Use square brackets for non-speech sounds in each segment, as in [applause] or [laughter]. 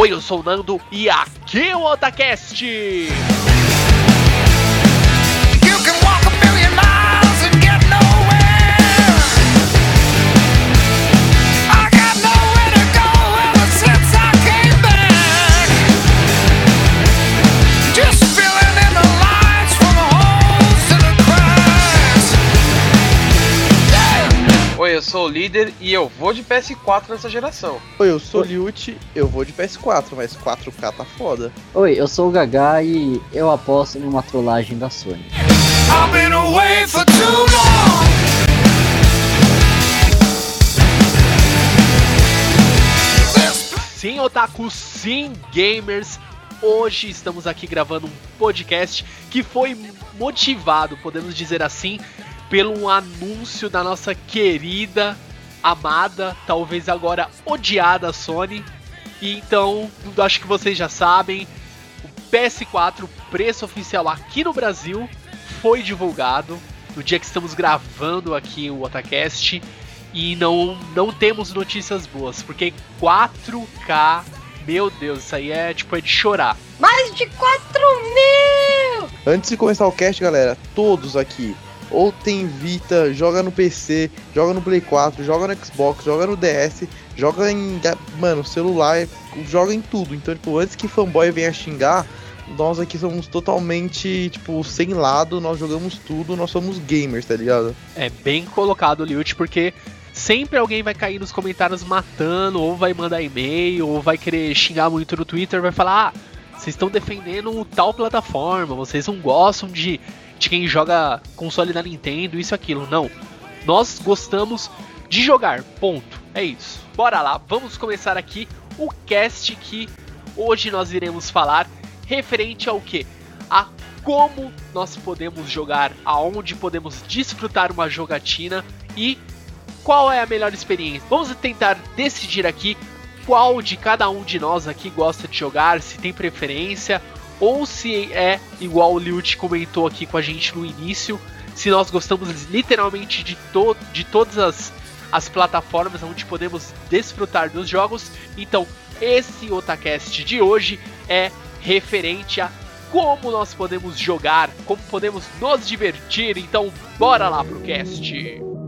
Oi, eu sou o Nando e aqui é o Otacast. Eu sou o líder e eu vou de PS4 nessa geração. Oi, eu sou o Liute, eu vou de PS4, mas 4K tá foda. Oi, eu sou o Gaga e eu aposto numa trollagem da Sony. I've been away for too long. Sim, otaku, sim, gamers. Hoje estamos aqui gravando um podcast que foi motivado, podemos dizer assim, pelo anúncio da nossa querida, amada, talvez agora odiada Sony. E então, acho que vocês já sabem, o PS4, preço oficial aqui no Brasil, foi divulgado no dia que estamos gravando aqui o Otacast. E não, não temos notícias boas, porque 4K, meu Deus, isso aí é tipo é de chorar. Mais de 4 mil! Antes de começar o cast, galera, todos aqui, ou tem Vita, joga no PC, joga no Play 4, joga no Xbox, joga no DS, joga em, mano, celular, joga em tudo. Então, tipo, antes que fanboy venha xingar, nós aqui somos totalmente, tipo, sem lado, nós jogamos tudo, nós somos gamers, tá ligado? É bem colocado, Liut, porque sempre alguém vai cair nos comentários matando, ou vai mandar e-mail, ou vai querer xingar muito no Twitter, vai falar: ah, vocês estão defendendo tal plataforma, vocês não gostam de, de quem joga console da Nintendo, isso e aquilo. Não. Nós gostamos de jogar, ponto. É isso. Bora lá, vamos começar aqui o cast que hoje nós iremos falar referente ao que? A como nós podemos jogar, aonde podemos desfrutar uma jogatina e qual é a melhor experiência. Vamos tentar decidir aqui qual de cada um de nós aqui gosta de jogar, se tem preferência ou se é igual o Liut comentou aqui com a gente no início, se nós gostamos literalmente de, to de todas as, as plataformas onde podemos desfrutar dos jogos. Então, esse Otacast de hoje é referente a como nós podemos jogar, como podemos nos divertir. Então, bora lá pro cast.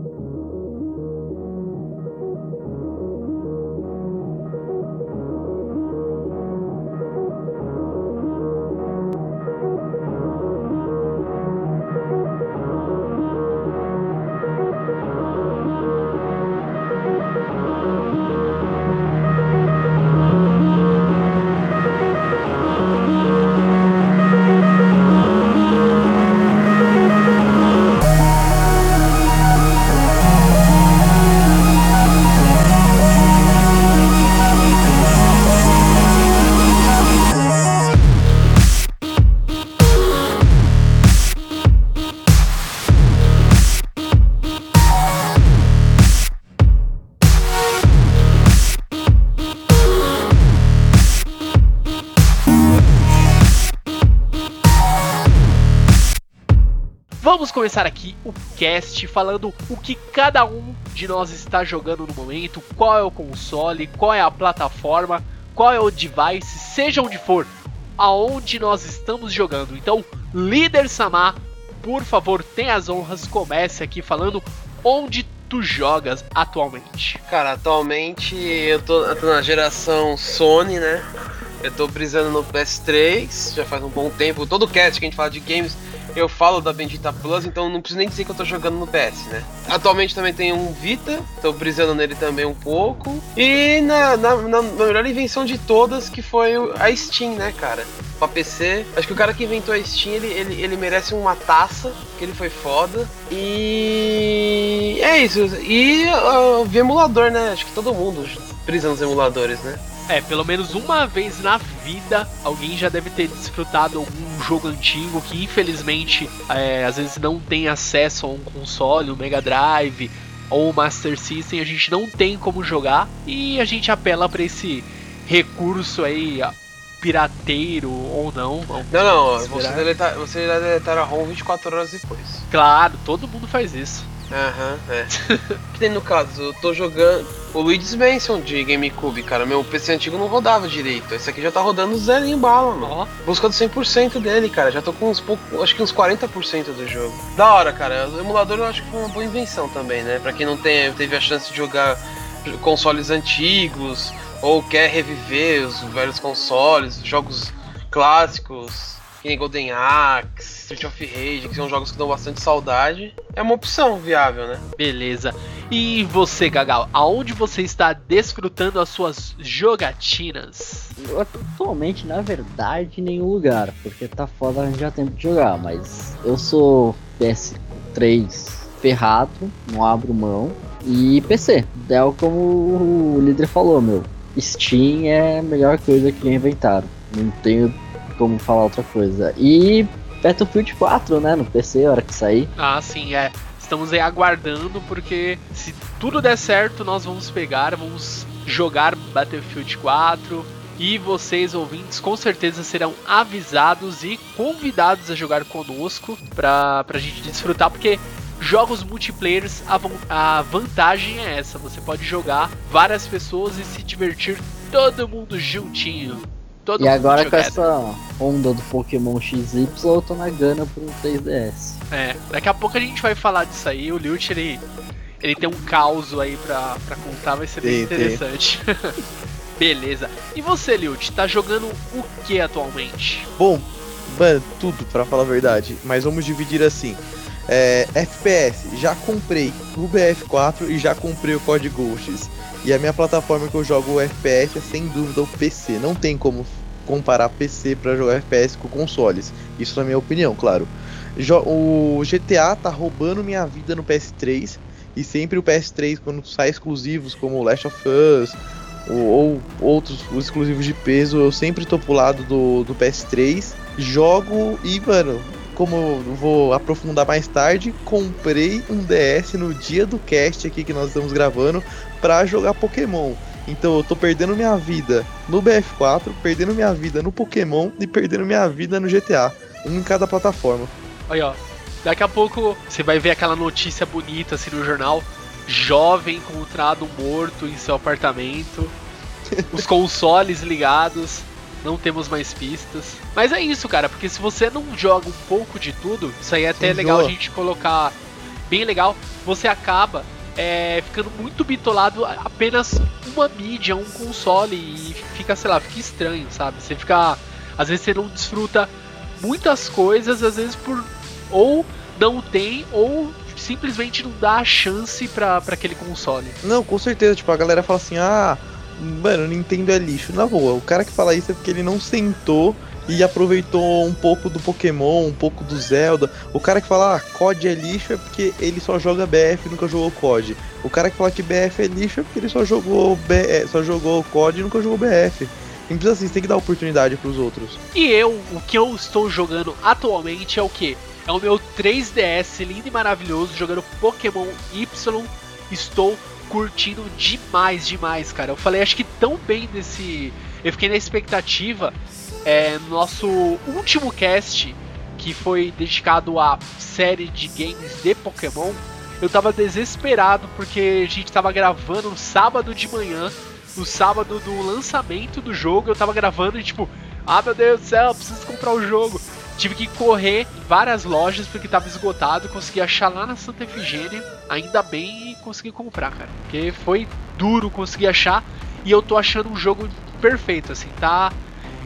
Começar aqui o cast falando o que cada um de nós está jogando no momento, qual é o console, qual é a plataforma, qual é o device, seja onde for, aonde nós estamos jogando. Então, líder Samar, por favor, tenha as honras, comece aqui falando onde tu jogas atualmente. Cara, atualmente eu tô, eu tô na geração Sony, né? Eu tô brisando no PS3, já faz um bom tempo. Todo cast que a gente fala de games, eu falo da Bendita Plus, então não preciso nem dizer que eu tô jogando no PS, né? Atualmente também tem um Vita, tô brisando nele também um pouco. E na, na, na- melhor invenção de todas, que foi o- a Steam, né, cara? Pra PC. Acho que o cara que inventou a Steam, ele, ele, ele merece uma taça, que ele foi foda. E é isso. E uh, vi emulador, né? Acho que todo mundo brisa nos emuladores, né? É, pelo menos uma vez na vida alguém já deve ter desfrutado algum jogo antigo que infelizmente é, às vezes não tem acesso a um console, um Mega Drive ou um Master System, a gente não tem como jogar e a gente apela para esse recurso aí pirateiro ou não. Não, não, você deletar, você irá deletar a ROM 24 horas depois. Claro, todo mundo faz isso. Aham, é. [laughs] que nem no caso, eu tô jogando o Luigi's Mansion de GameCube, cara. Meu PC antigo não rodava direito. Esse aqui já tá rodando zerinho bala, mano. Ó, Buscando 100% dele, cara. Já tô com uns pouco, acho que uns 40% do jogo. Da hora, cara. O emulador eu acho que foi uma boa invenção também, né? Pra quem não tem, teve a chance de jogar consoles antigos ou quer reviver os velhos consoles, jogos clássicos, que nem Golden Axe, Street of Rage, que são jogos que dão bastante saudade. É uma opção viável, né? beleza. E você, Gagal, aonde você está desfrutando as suas jogatinas? Eu atualmente, na verdade, em nenhum lugar, porque tá foda arranjar tempo de jogar, mas eu sou PS3 ferrado, não abro mão, e PC. É como o líder falou, meu. Steam é a melhor coisa que inventaram. Não tenho como falar outra coisa. E Battlefield 4, né, no PC, a hora que sair. Ah, sim, é. Estamos aí aguardando porque se tudo der certo, nós vamos pegar, vamos jogar Battlefield 4 e vocês ouvintes com certeza serão avisados e convidados a jogar conosco pra, pra gente desfrutar, porque jogos multiplayers a, a vantagem é essa, você pode jogar várias pessoas e se divertir todo mundo juntinho. Todo E agora com essa onda do Pokémon XY, eu tô na gana pro 3DS. É, daqui a pouco a gente vai falar disso aí. O Lilt, ele, ele tem um caos aí pra, pra contar, vai ser bem Tem, tem. interessante. [laughs] Beleza. E você, Lilt, tá jogando o que atualmente? Bom, mano, tudo pra falar a verdade, mas vamos dividir assim. É, FPS, já comprei o BF4 e já comprei o COD Ghosts. E a minha plataforma que eu jogo o FPS é sem dúvida o PC. Não tem como comparar PC pra jogar FPS com consoles. Isso na minha opinião, claro. O GTA tá roubando minha vida no PS3 e sempre o PS3 quando sai exclusivos como Last of Us ou, ou outros os exclusivos de peso, eu sempre tô pro lado do, do PS3, jogo e, mano, como eu vou aprofundar mais tarde, comprei um DS no dia do cast aqui que nós estamos gravando pra jogar Pokémon. Então eu tô perdendo minha vida no BF4, perdendo minha vida no Pokémon e perdendo minha vida no GTA. Um em cada plataforma. Aí, ó. Daqui a pouco você vai ver aquela notícia bonita assim no jornal. Jovem encontrado morto em seu apartamento. [laughs] Os consoles ligados. Não temos mais pistas. Mas é isso, cara, porque se você não joga um pouco de tudo, isso aí é até legal a gente colocar bem legal. Você acaba é, ficando muito bitolado apenas uma mídia, um console e fica, sei lá, fica estranho, sabe? Você fica. Às vezes você não desfruta muitas coisas, às vezes por. Ou não tem, ou simplesmente não dá a chance pra, pra aquele console. Não, com certeza, tipo, a galera fala assim, ah, mano, Nintendo é lixo. Na boa, o cara que fala isso é porque ele não sentou e aproveitou um pouco do Pokémon, um pouco do Zelda. O cara que fala, ah, COD é lixo é porque ele só joga BF e nunca jogou COD. O cara que fala que BF é lixo é porque ele só jogou, B... é, só jogou COD e nunca jogou BF. Precisa assim, você tem que dar oportunidade pros outros. E eu, o que eu estou jogando atualmente é o que? É o meu 3DS lindo e maravilhoso jogando Pokémon Y. Estou curtindo demais, demais, cara. Eu falei, acho que tão bem desse. Eu fiquei na expectativa é, no nosso último cast que foi dedicado à série de games de Pokémon, eu tava desesperado porque a gente tava gravando no sábado de manhã, no sábado do lançamento do jogo, eu tava gravando e tipo, ah meu Deus do céu, preciso comprar o jogo. Tive que correr em várias lojas porque tava esgotado, consegui achar lá na Santa Efigênia, ainda bem e consegui comprar, cara. Porque foi duro conseguir achar e eu tô achando um jogo perfeito, assim, tá?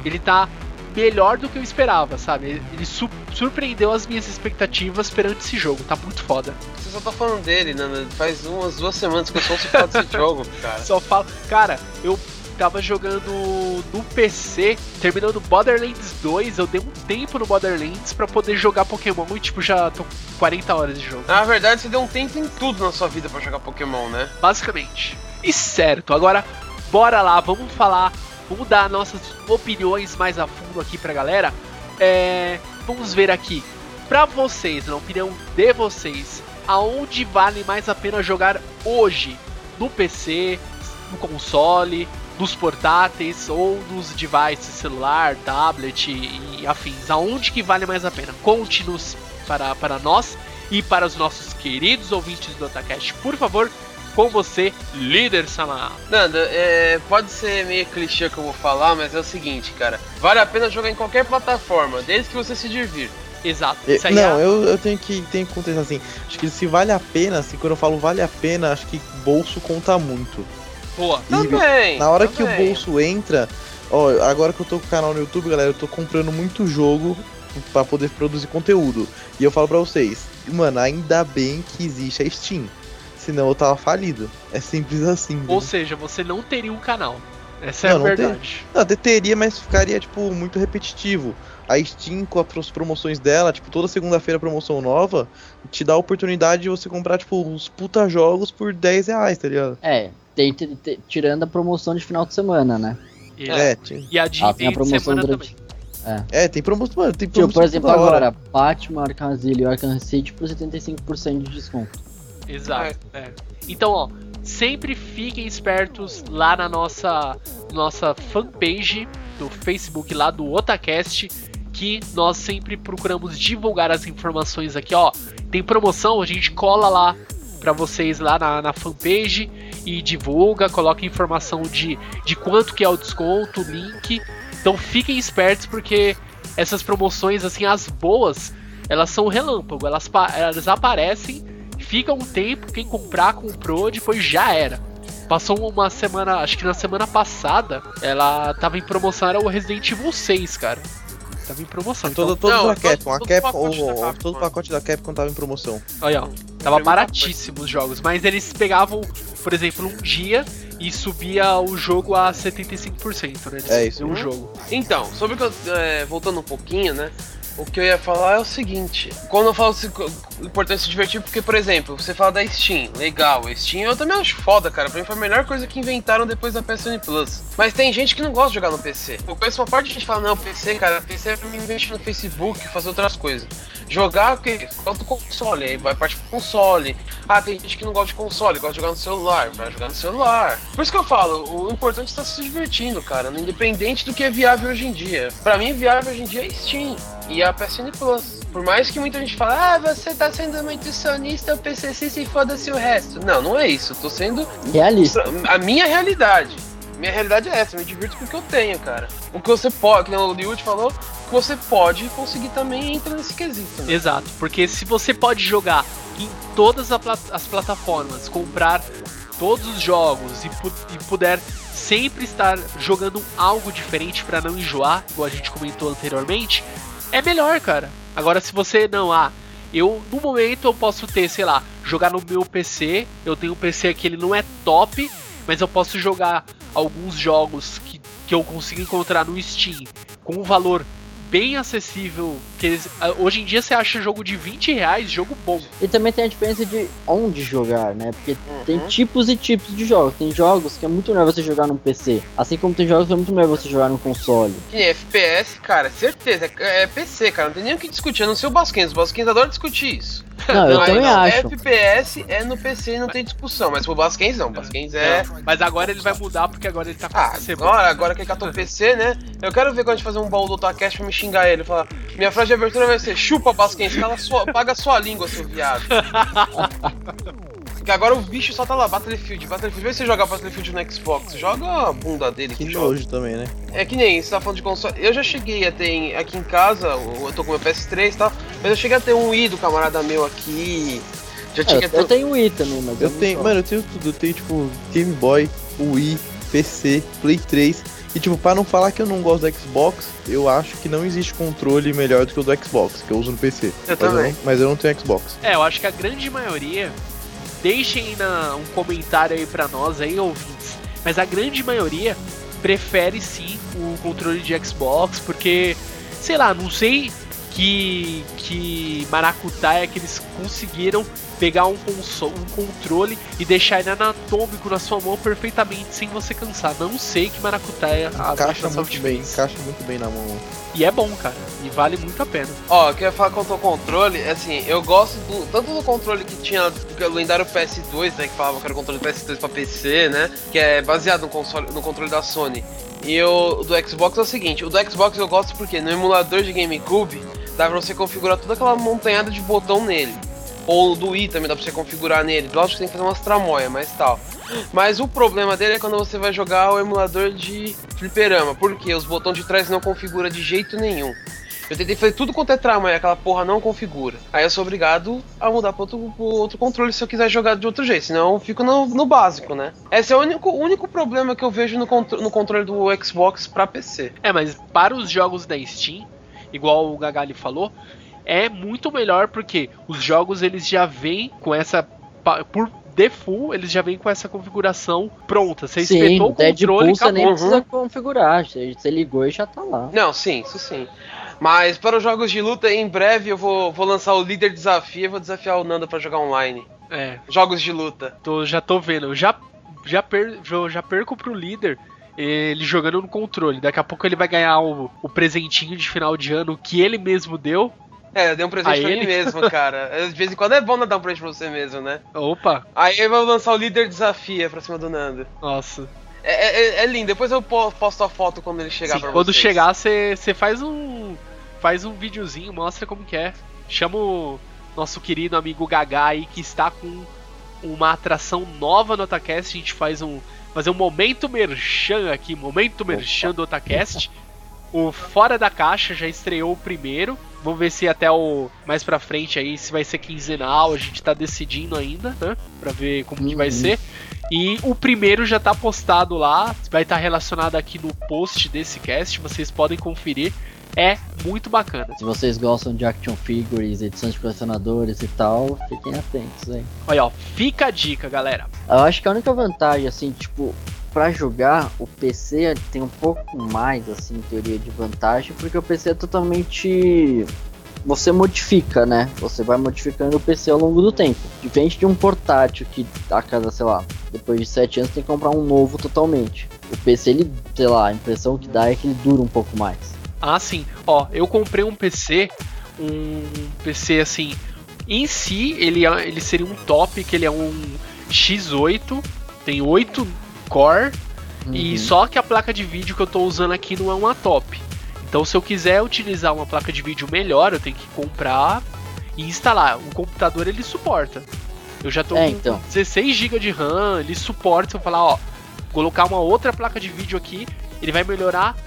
Ele tá melhor do que eu esperava, sabe? Ele- Ele su- surpreendeu as minhas expectativas perante esse jogo, tá muito foda. Você só tá falando dele, né? Faz umas duas semanas que eu só ouço falar desse [laughs] jogo, cara. Só falo, cara, eu tava jogando no PC, terminando Borderlands 2, eu dei um tempo no Borderlands pra poder jogar Pokémon e tipo já tô com 40 horas de jogo. Na verdade, você deu um tempo em tudo na sua vida pra jogar Pokémon, né? basicamente. E certo, agora bora lá, vamos falar, vamos dar nossas opiniões mais a fundo aqui pra galera. É, vamos ver aqui, pra vocês, na opinião de vocês, aonde vale mais a pena jogar hoje? No PC, no console, nos portáteis ou nos devices celular, tablet e afins? Aonde que vale mais a pena? Conte-nos para, para nós e para os nossos queridos ouvintes do Otacast, por favor, com você, líder Sama. Nanda, é, pode ser meio clichê que eu vou falar, mas é o seguinte, cara. Vale a pena jogar em qualquer plataforma, desde que você se divirta. Exato. É, Isso aí Não, é- eu, eu tenho que tenho que contestar assim. Acho que se vale a pena, assim, quando eu falo vale a pena, acho que bolso conta muito. Boa. E Também. na hora que o também. bolso entra, ó, agora que eu tô com o canal no YouTube, galera, eu tô comprando muito jogo pra poder produzir conteúdo. E eu falo pra vocês, mano, ainda bem que existe a Steam. Senão eu tava falido. É simples assim. Ou viu? seja, você não teria um canal. Essa é Não, a não tem. verdade. Não, até teria, mas ficaria, tipo, muito repetitivo. A Steam, com as promoções dela, tipo, toda segunda-feira promoção nova, te dá a oportunidade de você comprar, tipo, uns puta jogos por 10 reais, tá ligado? É, tem, te- te- tirando a promoção de final de semana, né? E, É, tem, e a de Ah, tem a de promoção semana durante. também. é, tem promoção, mano, tem Tipo, promoção por exemplo, agora, Batman, Arkham Asylum e Arkham City por 75% de desconto. Exato. é. Então, ó, sempre fiquem espertos lá na nossa nossa fanpage do Facebook lá do Otacast, que nós sempre procuramos divulgar as informações aqui, ó. Tem promoção, a gente cola lá pra vocês lá na, na fanpage e divulga, coloca informação de, de quanto que é o desconto, link. Então fiquem espertos porque essas promoções, assim, as boas, elas são relâmpago, elas, elas aparecem fica um tempo, quem comprar, comprou, depois já era. Passou uma semana, acho que na semana passada, ela tava em promoção, era o Resident Evil 6, cara. Tava em promoção. Todo, Então, todos Não, da todo- Capcom, a todo Capcom, pacote da o- Capcom, todo né? pacote da Capcom tava em promoção. olha, ó, tava baratíssimo os jogos, mas eles pegavam, por exemplo, um dia e subia o jogo a 75%, né? Eles É isso. o jogo. Então, sobre que eu. é, voltando um pouquinho, né? O que eu ia falar é o seguinte: quando eu falo importante se divertir, porque, por exemplo, você fala da Steam, legal, Steam eu também acho foda, cara. Pra mim foi a melhor coisa que inventaram depois da PSN Plus. Mas tem gente que não gosta de jogar no PC. Eu conheço uma parte de gente que fala: não, PC, cara, PC é pra me investir no Facebook, fazer outras coisas. Jogar o? Gosta do console, aí vai partir pro console. Ah, tem gente que não gosta de console, gosta de jogar no celular, vai jogar no celular. Por isso que eu falo, o importante é estar se divertindo, cara, independente do que é viável hoje em dia. Pra mim, viável hoje em dia é Steam e a PSN Plus. Por mais que muita gente fale, ah, você tá sendo muito sonista, o PCC e foda-se o resto. Não, não é isso. Eu tô sendo Realista. a minha realidade. Minha realidade é essa, eu me divirto com o que eu tenho, cara. O que você pode, que nem o Liud falou, o que você pode conseguir também entra nesse quesito. Né? Exato, porque se você pode jogar em todas a as plataformas, comprar todos os jogos e, pu- e puder sempre estar jogando algo diferente pra não enjoar, igual a gente comentou anteriormente, é melhor, cara. Agora se você não, ah, eu no momento eu posso ter, sei lá, jogar no meu PC, eu tenho um PC que ele não é top, mas eu posso jogar alguns jogos que, que eu consigo encontrar no Steam com um valor bem acessível. Que eles, hoje em dia você acha jogo de 20 reais, jogo bom. E também tem a diferença de onde jogar, né? Porque Uhum. tem tipos e tipos de jogos. Tem jogos que é muito melhor você jogar no PC. Assim como tem jogos que é muito melhor você jogar no console. Nem FPS, cara, certeza, é, é PC, cara, não tem nem o que discutir, a não ser o Basquens. O Basquens adora discutir isso. Não, eu também não, acho. FPS é no PC e não tem discussão, mas pro Basquens não. Basquens é. Mas agora ele vai mudar porque agora ele tá com Ah, agora, agora que ele catou PC, né? Eu quero ver quando a gente fazer um baú do Otacast pra me xingar ele. Falar, minha frase de abertura vai ser chupa Basquens, cala sua, paga sua língua, seu viado. [laughs] Porque agora o bicho só tá lá, Battlefield, Battlefield. Vê se você jogar Battlefield no Xbox, joga a bunda dele Que que joga. nojo também, né? É que nem, você tá falando de console. Eu já cheguei a ter aqui em casa, eu tô com meu PS3 e tal, mas eu cheguei a ter um Wii do camarada meu aqui. Já É, eu, eu tenho Wii também, mas Eu não tenho, mano, eu tenho tudo. Eu tenho, tipo, Game Boy, Wii, PC, Play 3. E, tipo, pra não falar que eu não gosto do Xbox, eu acho que não existe controle melhor do que o do Xbox, que eu uso no PC. Eu mas, também. não, mas eu não tenho Xbox. É, eu acho que a grande maioria. Deixem na, um comentário aí pra nós aí, ouvintes. Mas a grande maioria prefere sim o controle de Xbox, porque, sei lá, não sei que, que maracutaia que eles conseguiram pegar um, console, um controle e deixar ele anatômico na sua mão perfeitamente sem você cansar. Não sei que maracutaia a Encaixa Microsoft muito bem, fez. encaixa muito bem na mão. E é bom, cara. E vale muito a pena. Ó, eu queria falar quanto ao controle, assim, eu gosto do, tanto do controle que tinha o lendário PS2, né, que falava que era o controle PS2 pra PC, né, que é baseado no, console, no controle da Sony. E o do Xbox é o seguinte, o do Xbox eu gosto porque no emulador de GameCube dá pra você configurar toda aquela montanhada de botão nele. Ou do Wii também dá pra você configurar nele. Lógico que tem que fazer umas tramóias, mas tal. Mas o problema dele é quando você vai jogar o emulador de fliperama. Porque os botões de trás não configura de jeito nenhum. Eu tentei fazer tudo quanto é trama e aquela porra não configura. Aí eu sou obrigado a mudar pra outro, outro controle se eu quiser jogar de outro jeito. Senão eu fico no, no básico, né? Esse é o único, único problema que eu vejo no, contro- no controle do Xbox pra PC. É, mas para os jogos da Steam, igual o Gagali falou, é muito melhor porque os jogos eles já vêm com essa por default, eles já vêm com essa configuração pronta. Você Sim, espetou o controle Deadpool e você nem precisa configurar. Você, ligou e já tá lá. Não, sim, isso sim. Mas para os jogos de luta, em breve eu vou, vou lançar o líder desafio e vou desafiar o Nando pra jogar online. É, Jogos de luta. tô, já tô vendo. Eu já, já, per, eu já perco pro líder ele jogando no controle. Daqui a pouco ele vai ganhar o, o presentinho de final de ano que ele mesmo deu. É, eu dei um presente A pra ele? mim mesmo, [laughs] cara. De vez em quando é bom dar um presente pra você mesmo, né? Opa, Aí eu vou lançar o líder desafia pra cima do Nando. nossa. É, é- é lindo, depois eu po- posto a foto quando ele chegar Sim, pra quando vocês. chegar, você faz um. Faz um videozinho, mostra como que é. Chama o nosso querido amigo Gagá aí que está com uma atração nova no Otacast. A gente faz um. Fazer um momento merchan aqui, momento merchan do Otacast. O Fora da Caixa já estreou o primeiro. Vamos ver se até o mais pra frente aí, se vai ser quinzenal, a gente tá decidindo ainda, né? Pra ver como que vai Uhum. ser. E o primeiro já tá postado lá, vai estar relacionado aqui no post desse cast, vocês podem conferir. É muito bacana. Se vocês gostam de action figures, edições de colecionadores e tal, fiquem atentos aí. Olha, ó, fica a dica, galera. Eu acho que a única vantagem, assim, tipo, pra jogar, o PC tem um pouco mais, assim, em teoria de vantagem, porque o PC é totalmente. Você modifica, né? Você vai modificando o PC ao longo do tempo. Diferente de um portátil que a cada, sei lá, depois de 7 anos tem que comprar um novo totalmente. O PC, ele, sei lá, a impressão que dá é que ele dura um pouco mais. Ah, sim. Ó, eu comprei um PC, um PC assim, em si ele, é- ele seria um top, que ele é um X8, tem 8 core, e Uhum. só que a placa de vídeo que eu tô usando aqui não é uma top. Então se eu quiser utilizar uma placa de vídeo melhor, eu tenho que comprar e instalar. O computador ele suporta. Eu já tô É, com então. 16 GB de RAM, ele suporta. Se eu falar, ó, colocar uma outra placa de vídeo aqui, ele vai melhorar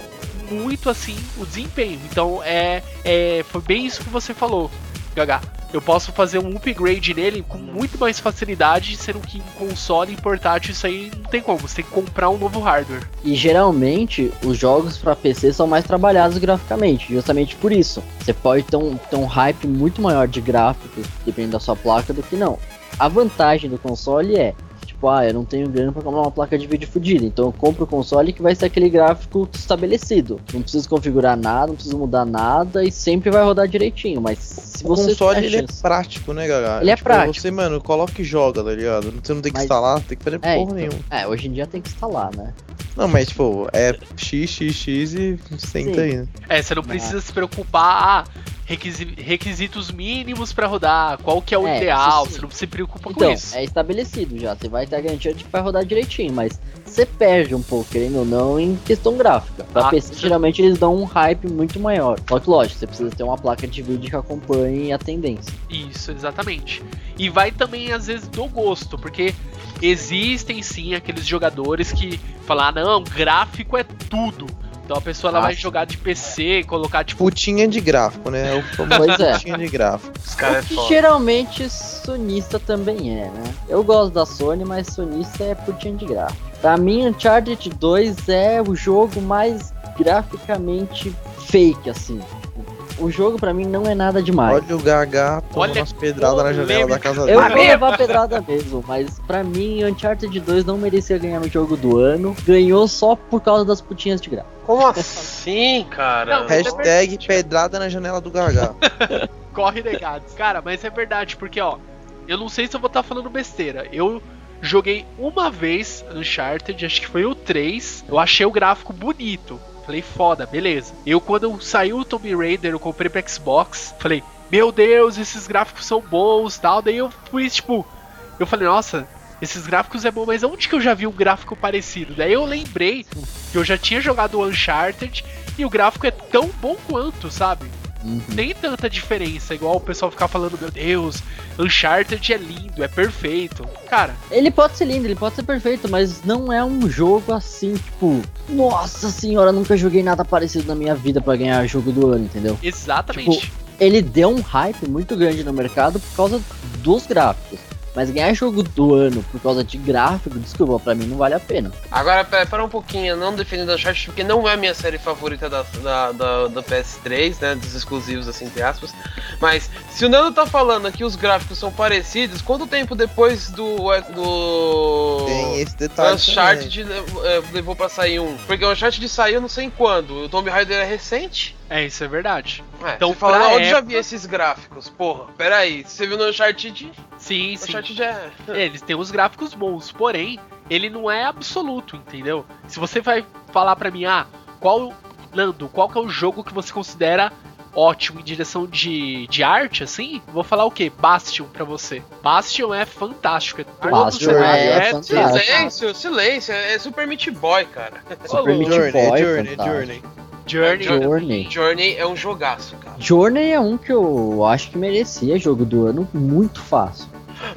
muito assim o desempenho. Então é, é foi bem isso que você falou, Gaga. Eu posso fazer um upgrade nele com muito mais facilidade, sendo que em console e portátil isso aí não tem como. Você tem que comprar um novo hardware. E geralmente os jogos pra PC são mais trabalhados graficamente, justamente por isso. Você pode ter um, ter um hype muito maior de gráficos, dependendo da sua placa, do que não. A vantagem do console é, tipo, ah, eu não tenho grana pra comprar uma placa de vídeo fodida, então eu compro o console que vai ser aquele gráfico estabelecido. Não preciso configurar nada, não preciso mudar nada e sempre vai rodar direitinho, mas se O você console tiver ele é chance- prático, né, Gaga? Ele é Tipo, prático. Você, mano, coloca e joga, tá ligado? Você não tem que Mas- instalar, tem que fazer É, porra então. nenhuma. É, hoje em dia tem que instalar, né? Não, mas, tipo, é x, x, x e senta Sim. aí, né? É, você não precisa se preocupar, ah, requisi- requisitos mínimos pra rodar, qual que é o É, ideal, você não se preocupa com Então, isso. é estabelecido já. Você vai ter a garantia de que vai rodar direitinho, mas você perde um pouco, querendo ou não, em questão gráfica. Pra Ah, PC, geralmente eles dão um hype muito maior. Só que, lógico, você precisa ter uma placa de vídeo que acompanhe a tendência. Isso, exatamente. E vai também, às vezes, do gosto, porque existem sim aqueles jogadores que falam, ah, não, gráfico é tudo. Então a pessoa ela Ah, vai jogar de PC, colocar tipo. Putinha de gráfico, né? O famoso Pois é. putinha de gráfico. Os caras é geralmente sonista também é, né? Eu gosto da Sony, mas sonista é putinha de gráfico. Pra mim, Uncharted 2 é o jogo mais graficamente fake, assim. O jogo pra mim não é nada demais. Olha o Gaga tomando Olha umas pedradas na janela da casa Eu dele. vou levar pedrada mesmo, mas pra mim, Uncharted 2 não merecia ganhar o jogo do ano. Ganhou só por causa das putinhas de graça. Como assim, cara? Não, Hashtag pedrada na janela do Gaga. [laughs] Corre negados. Cara, mas é verdade, porque ó, eu não sei se eu vou estar falando besteira. Eu joguei uma vez Uncharted, acho que foi o 3. Eu achei o gráfico bonito. Falei, foda, beleza. Eu, quando saiu o Tomb Raider, eu comprei pro Xbox. Falei, meu Deus, esses gráficos são bons tal. Daí eu fui, tipo, eu falei, nossa, esses gráficos é bom, mas onde que eu já vi um gráfico parecido? Daí eu lembrei que eu já tinha jogado Uncharted e o gráfico é tão bom quanto, sabe? Uhum. tem tanta diferença, igual o pessoal ficar falando, meu Deus, Uncharted é lindo, é perfeito. Cara, Ele pode ser lindo, ele pode ser perfeito, mas não é um jogo assim, tipo, nossa senhora, nunca joguei nada parecido na minha vida pra ganhar jogo do ano, entendeu? exatamente. Ele deu um hype muito grande no mercado por causa dos gráficos. Mas ganhar jogo do ano por causa de gráfico, desculpa, pra mim não vale a pena. Agora, pera, pera um pouquinho, não defendendo Uncharted, porque não é a minha série favorita da, da, da, da PS3, né, dos exclusivos, assim, entre aspas. Mas, se o Nando tá falando que os gráficos são parecidos, quanto tempo depois do... é, do... Tem esse detalhe. Uncharted é, levou pra sair um? Porque o Uncharted saiu não sei em quando, o Tomb Raider é recente. É, isso é verdade. Ué, Então, falando, pra onde já época- vi esses gráficos? Porra, pera aí, você viu no Uncharted? Sim, O sim. Uncharted é... Eles têm os gráficos bons, porém, ele não é absoluto, entendeu? Se você vai falar pra mim, ah, qual. Nando, qual que é o jogo que você considera ótimo em direção de, de arte, assim? Vou falar o quê? Bastion pra você. Bastion é fantástico. É todo Bastion cenário é é fantástico. Silêncio, silêncio, é Super Meat Boy, cara. Super Meat Boy, Journey, fantástico. Journey. Journey. Journey. Journey é um jogaço, cara. Journey é um que eu acho que merecia jogo do ano muito fácil.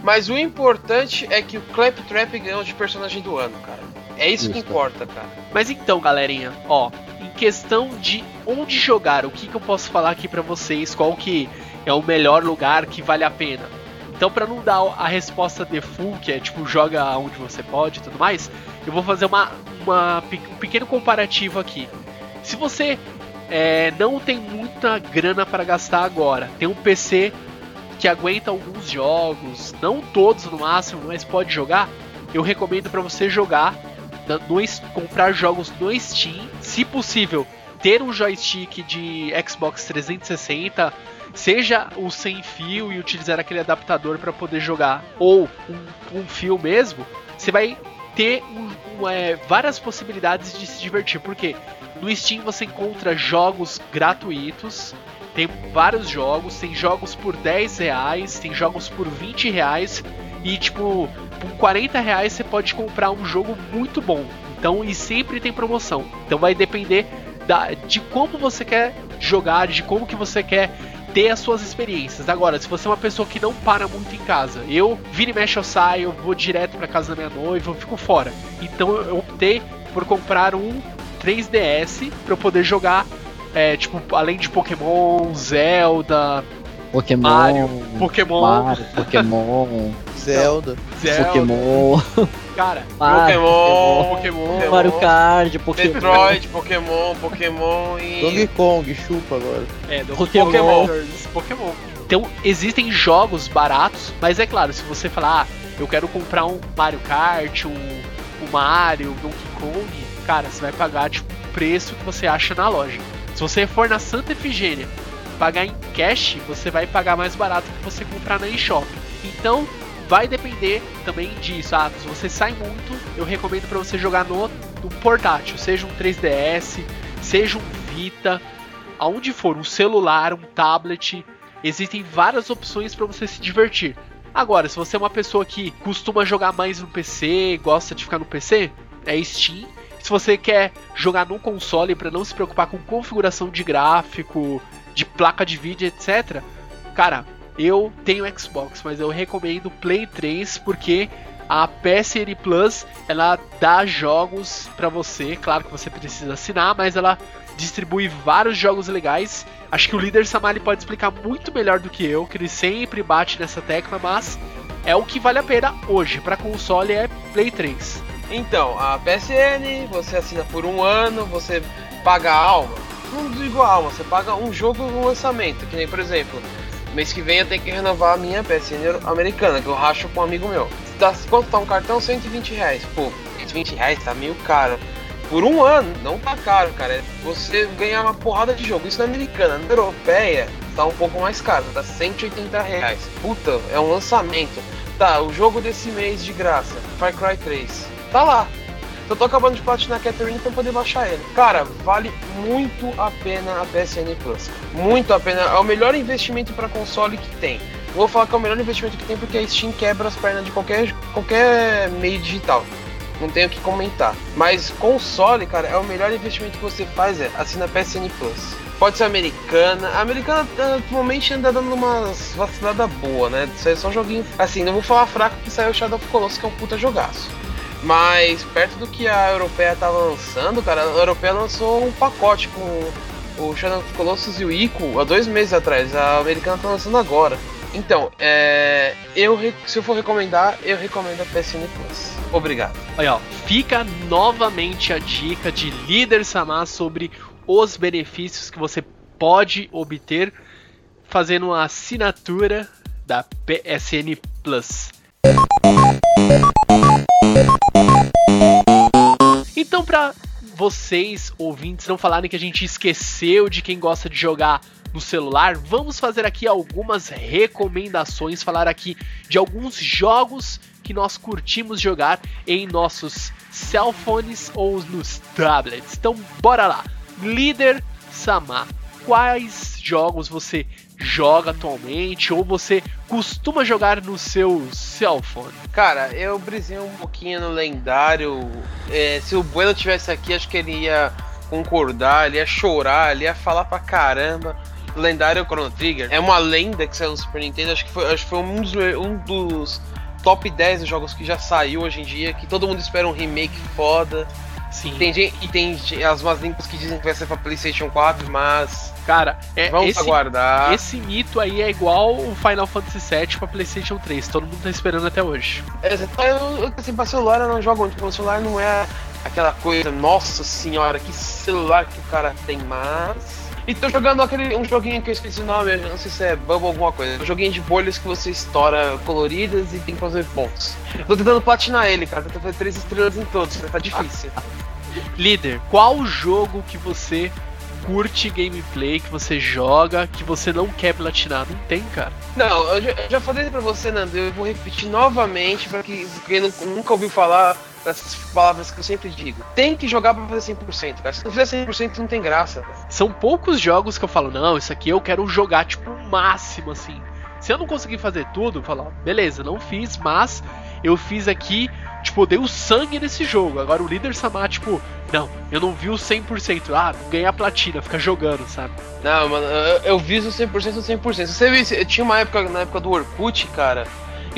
Mas o importante é que o Claptrap ganhou de personagem do ano, cara. É isso, que Isso. importa, cara. Mas então, galerinha, ó, em questão de onde jogar, o que, que eu posso falar aqui pra vocês, qual que é o melhor lugar que vale a pena. Então, pra não dar a resposta default, que é tipo, joga onde você pode e tudo mais, eu vou fazer uma, uma, um pequeno comparativo aqui. Se você é, não tem muita grana para gastar agora, tem um PC que aguenta alguns jogos, não todos no máximo, mas pode jogar, eu recomendo para você jogar no, comprar jogos no Steam, se possível, ter um joystick de Xbox 360, seja o sem fio e utilizar aquele adaptador para poder jogar, ou um, um fio mesmo, você vai ter um- um, é, várias possibilidades de se divertir, porque no Steam você encontra jogos gratuitos, tem vários jogos, tem jogos por 10 reais, tem jogos por 20 reais, e tipo, por 40 reais você pode comprar um jogo muito bom. Então, e sempre tem promoção. Então vai depender da, de como você quer jogar, de como que você quer ter as suas experiências. Agora, se você é uma pessoa que não para muito em casa, eu vira e mexe eu saio, eu vou direto pra casa da minha noiva, eu fico fora. Então eu optei por comprar um 3DS para eu poder jogar, é, tipo, além de Pokémon, Zelda, Pokémon, Mario, Pokémon, Mario, Pokémon, [laughs] Zelda. Zelda, Pokémon, cara, [laughs] Mario, Pokémon, Pokémon, Pokémon, Mario Kart, Pokémon. Metroid, Pokémon, Pokémon e. Donkey Kong, chupa agora. É, do Pokémon. Pokémon. Pokémon. Então, existem jogos baratos, mas é claro, se você falar, ah, eu quero comprar um Mario Kart, um, um Mario, um Donkey Kong, cara, você vai pagar tipo, o preço que você acha na loja. Se você for na Santa Efigênia pagar em cash, você vai pagar mais barato que você comprar na eShop. Então, vai depender também disso. Ah, se você sai muito, eu recomendo para você jogar no, no portátil, seja um 3DS, seja um Vita, aonde for, um celular, um tablet, existem várias opções para você se divertir. Agora, se você é uma pessoa que costuma jogar mais no PC, gosta de ficar no PC, é Steam. Se você quer jogar no console para não se preocupar com configuração de gráfico, de placa de vídeo, etc. Cara, eu tenho Xbox, mas eu recomendo Play 3 porque a PSN Plus ela dá jogos para você. Claro que você precisa assinar, mas ela distribui vários jogos legais. Acho que o líder Samali pode explicar muito melhor do que eu, que ele sempre bate nessa tecla, mas é o que vale a pena hoje. Para console é Play 3. Então, a PSN, você assina por um ano, você paga a alma. Não digo a alma, você paga um jogo no lançamento. Que nem, por exemplo, mês que vem eu tenho que renovar a minha PSN americana, que eu racho com um amigo meu. Tá, quanto tá um cartão? 120 reais. Pô, 120 reais tá meio caro. Por um ano, não tá caro, cara. Você ganhar uma porrada de jogo. Isso na americana. Na europeia, tá um pouco mais caro. Tá 180 reais. Puta, é um lançamento. Tá, o jogo desse mês de graça. Far Cry 3 tá lá. Só tô acabando de platinar Catherine pra poder baixar ele. Cara, vale muito a pena a PSN Plus. Muito a pena. É o melhor investimento para console que tem. Vou falar que é o melhor investimento que tem porque a Steam quebra as pernas de qualquer, qualquer meio digital. Não tenho o que comentar. Mas console, cara, é o melhor investimento que você faz, é assina PSN Plus. Pode ser americana. A americana atualmente anda dando umas vaciladas boa, né? Isso aí é só um joguinho. Assim, não vou falar fraco que saiu Shadow of Colossus, que é um puta jogaço. Mas perto do que a europeia tá lançando, cara, a europeia lançou um pacote com o Shadow of Colossus e o Ico há dois meses atrás. A americana tá lançando agora. Então, é, eu se eu for recomendar, eu recomendo a PSN Plus. Obrigado. Olha, ó, fica novamente a dica de líder Samar sobre os benefícios que você pode obter fazendo uma assinatura da PSN Plus. Então, para vocês ouvintes não falarem que a gente esqueceu de quem gosta de jogar no celular, vamos fazer aqui algumas recomendações, falar aqui de alguns jogos que nós curtimos jogar em nossos cellphones ou nos tablets. Então, bora lá. Líder Samar, quais jogos você joga atualmente ou você costuma jogar no seu cellphone? Cara, eu brisei um pouquinho no lendário. É, se o Bueno tivesse aqui, acho que ele ia concordar, ele ia chorar, ele ia falar pra caramba. Lendário Chrono Trigger é uma lenda que saiu no Super Nintendo. Acho que foi, acho que foi um, dos, um dos top 10 dos jogos que já saiu hoje em dia. Que todo mundo espera um remake foda. Sim. Tem, gente- e tem as umas limpas que dizem que vai ser pra PlayStation 4, mas Cara, é, vamos esse, aguardar. esse mito aí é igual o Final Fantasy VII pra PlayStation 3. Todo mundo tá esperando até hoje. É, eu, eu, assim, pra celular eu não jogo muito, porque o celular não é aquela coisa, nossa senhora, que celular que o cara tem, mas. E tô jogando aquele um joguinho que eu esqueci o nome, eu não sei se é Bubble alguma coisa. Um joguinho de bolhas que você estoura coloridas e tem que fazer pontos. Tô tentando platinar ele, cara, tentando fazer três estrelas em todos, tá difícil. Líder, qual jogo que você curte gameplay, que você joga, que você não quer platinar? Não tem, cara. Não, eu já, eu já falei pra você, Nando, eu vou repetir novamente pra que quem nu- nunca ouviu falar dessas palavras que eu sempre digo. Tem que jogar pra fazer 100%, cara. Se não fizer 100% não tem graça. velho. São poucos jogos que eu falo, não, isso aqui eu quero jogar, tipo, o máximo, assim. Se eu não conseguir fazer tudo, eu falo, beleza, não fiz, mas eu fiz aqui, tipo, eu dei o sangue nesse jogo. Agora o líder Samar, tipo, não, eu não vi o 100%. Ah, ganhar platina, fica jogando, sabe? Não, mano, eu, eu viso 100% do 100%. Você viu, tinha uma época, na época do Orkut, cara,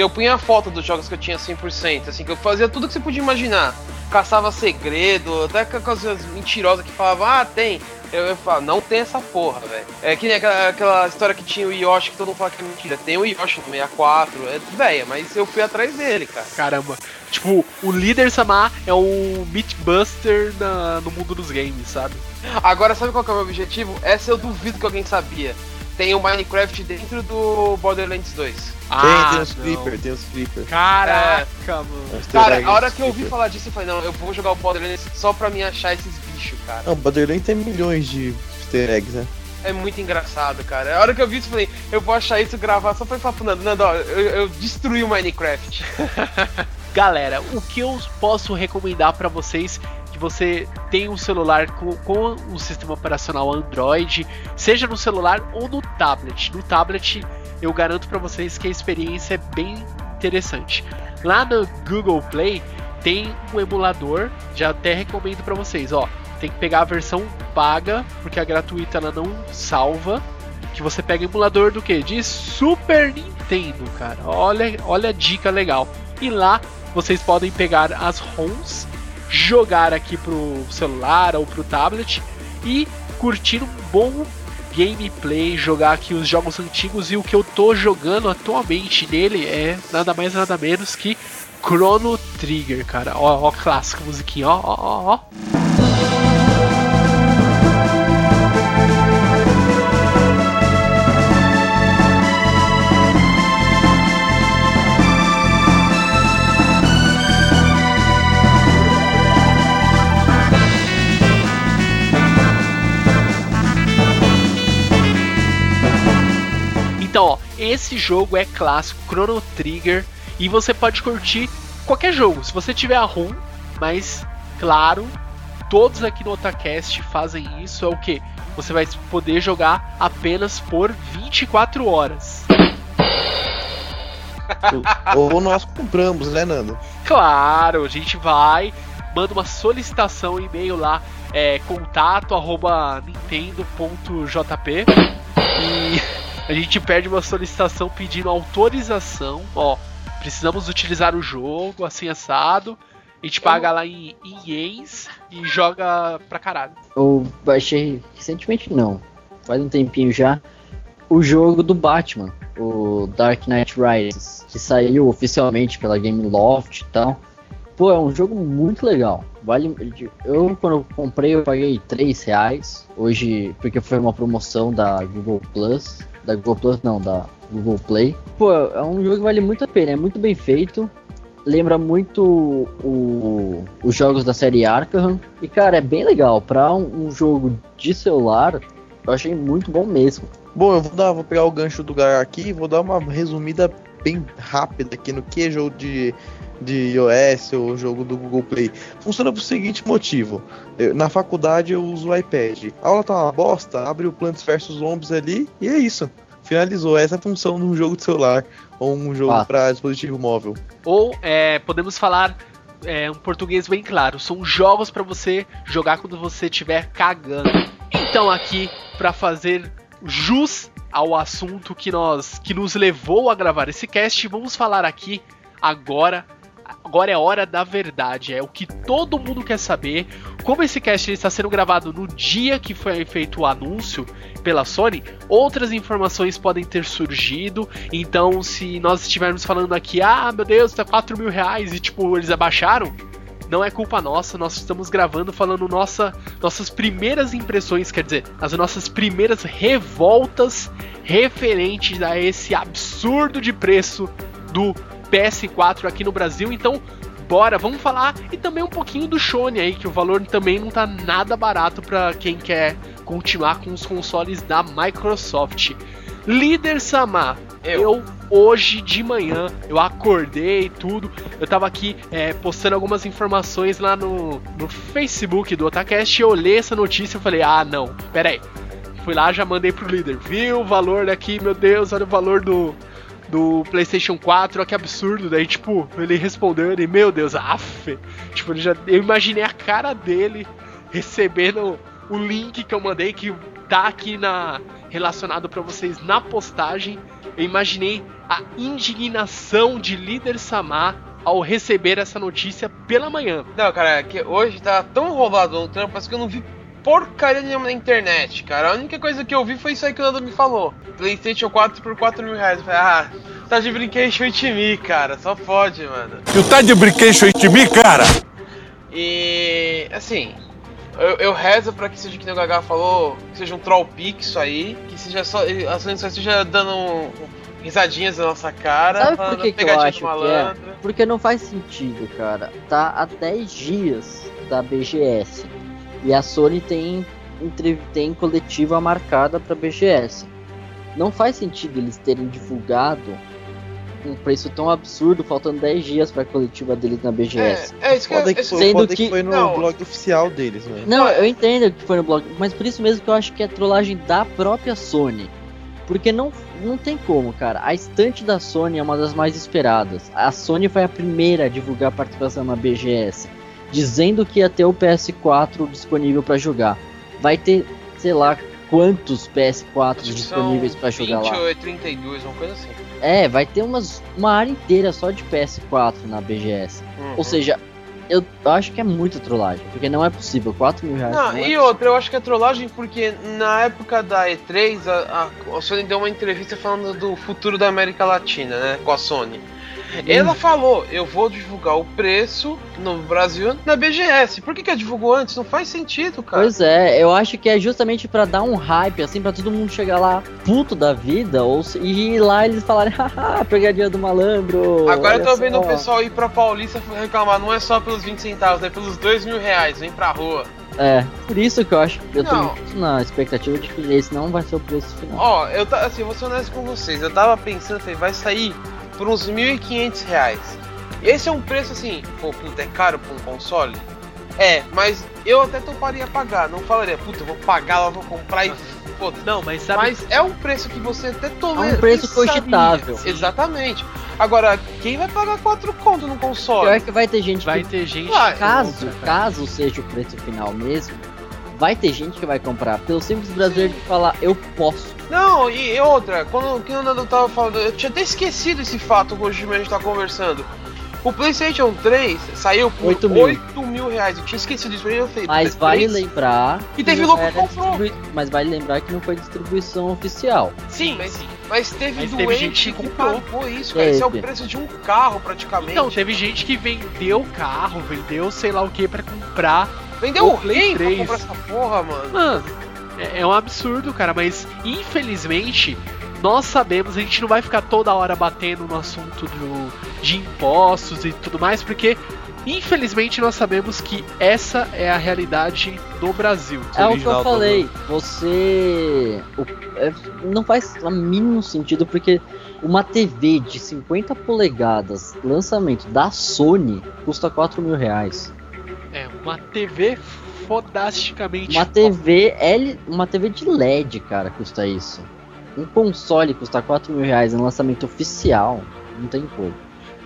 eu punha a foto dos jogos que eu tinha 100%, assim, que eu fazia tudo que você podia imaginar. Caçava segredo, até coisas mentirosas que falavam, ah, tem. Eu, eu falo, não tem essa porra, velho. É que nem aquela, aquela história que tinha o Yoshi, que todo mundo fala que é mentira. Tem o Yoshi no 64, é velha, mas eu fui atrás dele, cara. Caramba. Tipo, o líder Samar é um Mythbuster na, no mundo dos games, sabe? Agora, sabe qual que é o meu objetivo? Essa eu duvido que alguém sabia. Tem o Minecraft dentro do Borderlands 2. tem, tem os. Creeper, tem os Creeper. Caraca, mano. Os Cara, a hora que eu ouvi falar disso, eu falei, não, eu vou jogar o Borderlands só pra me achar esses bichos, cara. Não, Borderlands tem milhões de easter eggs, né? É muito engraçado, cara. A hora que eu vi isso, eu falei, eu vou achar isso, gravar só pra falar pro Nando, Nando, ó, eu, eu destruí o Minecraft. [laughs] Galera, o que eu posso recomendar pra vocês que você tem um celular com, com um sistema operacional Android, seja no celular ou no tablet. No tablet, eu garanto para vocês que a experiência é bem interessante. Lá no Google Play tem um emulador, já até recomendo para vocês, ó. Tem que pegar a versão paga, porque a gratuita ela não salva. Que você pega emulador do que? De Super Nintendo, cara. Olha, olha a dica legal. E lá vocês podem pegar as ROMs, jogar aqui pro celular ou pro tablet e curtir um bom gameplay, jogar aqui os jogos antigos e o que eu tô jogando atualmente nele é nada mais nada menos que Chrono Trigger, cara. Ó, ó, clássico musiquinha, ó, ó, ó, ó. Esse jogo é clássico, Chrono Trigger, e você pode curtir qualquer jogo, se você tiver a ROM, mas claro, todos aqui no Otacast fazem isso, é o que? Você vai poder jogar apenas por 24 horas. [laughs] Ou nós compramos, né, Nando? Claro, a gente vai, manda uma solicitação, e-mail lá, é contato arroba nintendo.jp e a gente pede uma solicitação pedindo autorização, ó, precisamos utilizar o jogo, assim assado, a gente paga lá em, em ienes e joga pra caralho. Eu baixei recentemente, não, faz um tempinho já, o jogo do Batman, o Dark Knight Rises, que saiu oficialmente pela Game Loft e tal. Pô, é um jogo muito legal. Vale, eu quando eu comprei eu paguei 3 reais. Hoje, porque foi uma promoção da Google Plus. Da Google Plus não, da Google Play. Pô, é um jogo que vale muito a pena, é muito bem feito. Lembra muito o, os jogos da série Arkham. E cara, é bem legal. Pra um, um jogo de celular, eu achei muito bom mesmo. Bom, eu vou dar, vou pegar o gancho do Gaia aqui e vou dar uma resumida bem rápida aqui no que é jogo de, de iOS ou jogo do Google Play. Funciona por seguinte motivo. Eu- na faculdade eu uso o iPad. A aula tá uma bosta, abre o Plants vs Zombies ali e é isso. Finalizou essa é a função de um jogo de celular ou um jogo Ah. para dispositivo móvel. Ou é, podemos falar é, um português bem claro, são jogos pra você jogar quando você estiver cagando. Então aqui pra fazer jus ao assunto que nós que nos levou a gravar esse cast, vamos falar aqui agora. Agora é hora da verdade, é o que todo mundo quer saber. Como esse cast está sendo gravado no dia que foi feito o anúncio pela Sony, outras informações podem ter surgido. Então, se nós estivermos falando aqui, ah, meu Deus, tá 4 mil reais e tipo, eles abaixaram, não é culpa nossa, nós estamos gravando falando nossa, nossas primeiras impressões, quer dizer, as nossas primeiras revoltas referentes a esse absurdo de preço do PS4 aqui no Brasil. Então, bora, vamos falar e também um pouquinho do Sony aí, que o valor também não tá nada barato para quem quer continuar com os consoles da Microsoft. Líder Samar, Eu. eu hoje de manhã eu acordei tudo. Eu tava aqui é, postando algumas informações lá no, no Facebook do Otacast e eu olhei essa notícia e falei: ah, não, pera aí. Fui lá, já mandei pro líder. Viu o valor daqui, meu Deus, olha o valor do, do PlayStation 4, olha que absurdo. Daí, tipo, ele respondeu, ele, meu Deus, af. Tipo, ele já, eu imaginei a cara dele recebendo o link que eu mandei, que tá aqui na relacionado pra vocês na postagem. Eu imaginei a indignação de líder Samar ao receber essa notícia pela manhã. Não, cara, que hoje tá tão rolado no trampo, parece que eu não vi porcaria nenhuma na internet, cara. A única coisa que eu vi foi isso aí que o Nando me falou. PlayStation 4 por 4 mil reais. Eu falei, ah, tá de brincation de mim, cara. Só pode, mano. Tu tá de brinquedo de mim, cara? E assim, eu, eu rezo pra que seja que nem o Gaga falou, que seja um troll isso aí, que seja só. A Sony só esteja dando um- risadinhas na nossa cara, Sabe falando por que, que eu acho que é? malandro. Porque não faz sentido, cara. Tá há 10 dias da BGS. E a Sony tem, tem coletiva marcada pra BGS. Não faz sentido eles terem divulgado um preço tão absurdo, faltando 10 dias pra coletiva deles na BGS. É, é isso que, Foda eu, que, foi, Sendo que que- foi no não. blog oficial deles, né? Não, eu entendo que foi no blog, mas por isso mesmo que eu acho que é trollagem da própria Sony. Porque não, não tem como, cara. A estante da Sony é uma das mais esperadas. A Sony foi a primeira a divulgar a participação na BGS, dizendo que ia ter o PS4 disponível pra jogar. Vai ter, sei lá, quantos PS4 acho que disponíveis pra jogar 20 lá. ou 32, uma coisa assim. É, vai ter umas, uma área inteira só de PS4 na BGS. Uhum. Ou seja, eu acho que é muito trollagem, porque não é possível. 4 mil reais. Não, não é e outra, eu acho que é trollagem porque na época da E3, a, a, a Sony deu uma entrevista falando do futuro da América Latina, né? Com a Sony. Ela falou, eu vou divulgar o preço no Brasil na BGS. Por que, que ela divulgou antes? Não faz sentido, cara. Pois é, eu acho que é justamente pra dar um hype, assim, pra todo mundo chegar lá puto da vida, ou se- e ir lá eles falarem, [laughs] haha, pegadinha do malandro. Agora eu tô vendo só." o pessoal ir pra Paulista reclamar, não é só pelos 20 centavos, é pelos 2 mil reais, vem pra rua. É, por isso que eu acho que eu tô Não. muito na expectativa de que esse não vai ser o preço final. Ó, eu tá, assim, vou ser honesto com vocês, eu tava pensando, falei, vai sair por uns 1.500 reais. Esse é um preço assim, pô, puta, é caro pra um console? É, mas eu até toparia pagar, não falaria, puta, eu vou pagar lá, vou comprar e foda Não, mas sabe. Mas é um preço que você até tolera. É um preço cogitável. Exatamente. Agora, quem vai pagar 4 conto no console? Pior que vai ter gente Vai que, ter gente. Vai. caso, caso seja o preço final mesmo, vai ter gente que vai comprar pelo simples brasileiro de falar, eu posso. Não, e outra, quando que o Nando tava falando, eu tinha até esquecido esse fato que hoje a gente tá conversando. O PlayStation 3 saiu por 8 8 mil. mil. reais. Eu tinha esquecido disso, eu falei, Mas "Puta, vale três?" lembrar. E teve não louco que era comprou. distribui- Mas vale lembrar que não foi distribuição oficial. Sim, mas, mas teve Mas teve doente gente que que comprou. pagou isso, cara. Esse é o Teve. preço de um carro praticamente. Então, teve gente que vendeu carro, vendeu sei lá o que pra comprar. Vendeu o Play rei pra 3. comprar essa porra, mano. Mano, é, é um absurdo, cara, mas infelizmente nós sabemos, a gente não vai ficar toda hora batendo no assunto do, de impostos e tudo mais, porque infelizmente nós sabemos que essa é a realidade do Brasil. É o que eu falei. Você. o- é, não faz o mínimo sentido porque uma TV de 50 polegadas, lançamento da Sony, custa 4 mil reais. É uma TV fodasticamente. Uma TV L. Uma TV de LED, cara, custa isso. Um console custa 4 mil reais em lançamento oficial. Não tem como.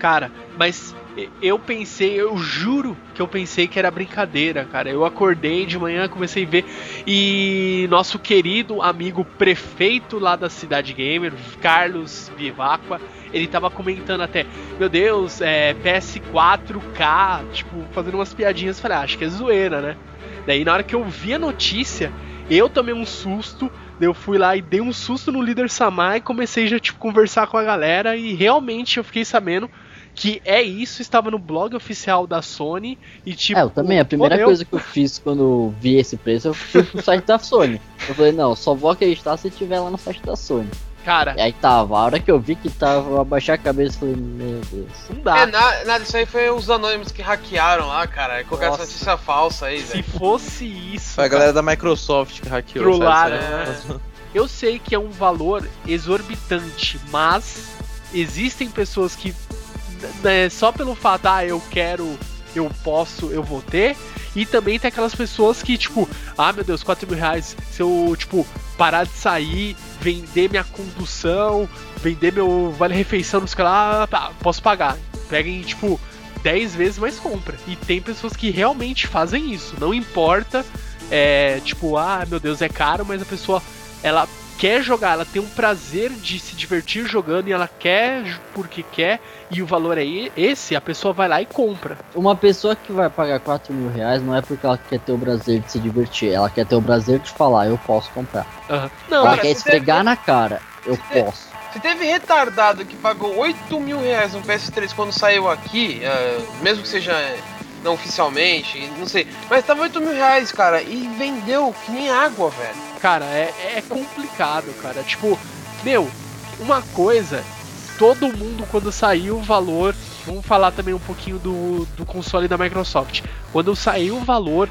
Cara, mas eu pensei, eu juro que eu pensei que era brincadeira, cara. Eu acordei de manhã, comecei a ver e nosso querido amigo prefeito lá da Cidade Gamer, Carlos Vivacqua, ele tava comentando até, meu Deus, é PS4K, tipo, fazendo umas piadinhas, falei, ah, acho que é zoeira, né? Daí na hora que eu vi a notícia, eu tomei um susto, eu fui lá e dei um susto no líder Samar e comecei já tipo conversar com a galera e realmente eu fiquei sabendo que é isso, estava no blog oficial da Sony e tipo. é, eu também. A primeira fodeu. coisa que eu fiz quando vi esse preço, eu fui pro site da Sony. Eu falei, não, só vou acreditar se tiver lá no site da Sony. Cara, E aí tava, a hora que eu vi que tava, eu abaixei a cabeça e falei, meu Deus. não dá. É, na- nada, isso aí foi os anônimos que hackearam lá, cara. E colocaram essa notícia falsa aí, Se velho. fosse isso. Foi a galera da Microsoft que hackeou. Trollaram, né? Eu sei que é um valor exorbitante, mas existem pessoas que né, só pelo fato, ah, eu quero, eu posso, eu vou ter. E também tem aquelas pessoas que, tipo, ah meu Deus, 4 mil reais, se eu, tipo, parar de sair, vender minha condução, vender meu vale-refeição, não sei o que lá, posso pagar. Peguem, tipo, 10 vezes mais compra. E tem pessoas que realmente fazem isso. Não importa, é, tipo, ah meu Deus, é caro, mas a pessoa, ela quer jogar, ela tem um prazer de se divertir jogando e ela quer porque quer e o valor é esse, a pessoa vai lá e compra. Uma pessoa que vai pagar 4 mil reais não é porque ela quer ter o prazer de se divertir, ela quer ter o prazer de falar, eu posso comprar. Aham. Não, ela Cara, quer se esfregar teve- na cara, eu te- posso. Se teve retardado que pagou 8 mil reais no PS3 quando saiu aqui, é, mesmo que seja é, não oficialmente, não sei, mas tava 8 mil reais, cara, e vendeu que nem água, velho. Cara, é, é complicado, cara. Tipo, meu, uma coisa, todo mundo quando saiu o valor, vamos falar também um pouquinho do, do console da Microsoft. Quando saiu o valor